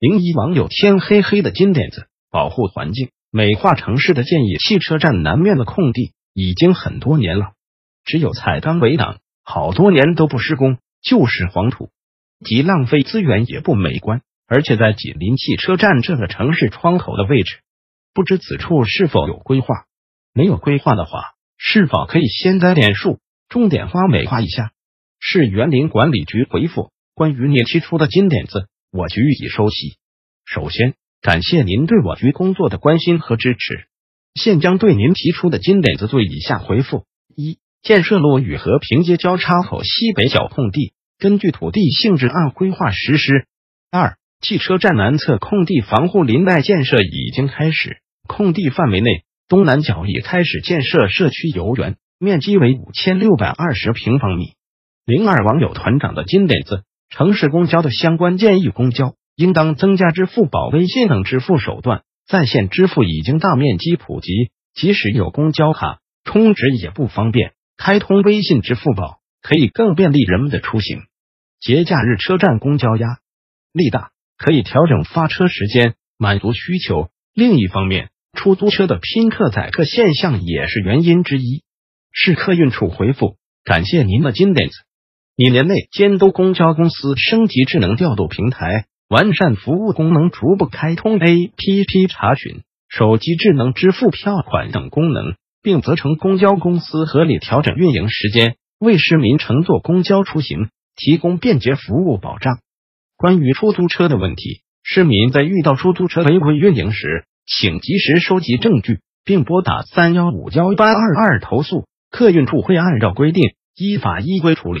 零一网友天黑黑的金点子，保护环境、美化城市的建议。汽车站南面的空地已经很多年了，只有彩钢围挡，好多年都不施工，就是黄土，既浪费资源也不美观，而且在紧邻汽车站这个城市窗口的位置，不知此处是否有规划？没有规划的话，是否可以先栽点树，种点花，美化一下？市园林管理局回复：关于你提出的金点子。我局已收悉。首先，感谢您对我局工作的关心和支持。现将对您提出的金点子做以下回复：一、建设路与和平街交叉口西北角空地，根据土地性质按规划实施。二、汽车站南侧空地防护林带建设已经开始，空地范围内东南角已开始建设社区游园，面积为五千六百二十平方米。零二网友团长的金点子。城市公交的相关建议，公交应当增加支付宝、微信等支付手段。在线支付已经大面积普及，即使有公交卡充值也不方便。开通微信、支付宝可以更便利人们的出行。节假日车站公交压力大，可以调整发车时间，满足需求。另一方面，出租车的拼客宰客现象也是原因之一。市客运处回复：感谢您的金点子。一年内监督公交公司升级智能调度平台，完善服务功能，逐步开通 APP 查询、手机智能支付票款等功能，并责成公交公司合理调整运营时间，为市民乘坐公交出行提供便捷服务保障。关于出租车的问题，市民在遇到出租车违规运营时，请及时收集证据，并拨打三幺五幺八二二投诉，客运处会按照规定依法依规处理。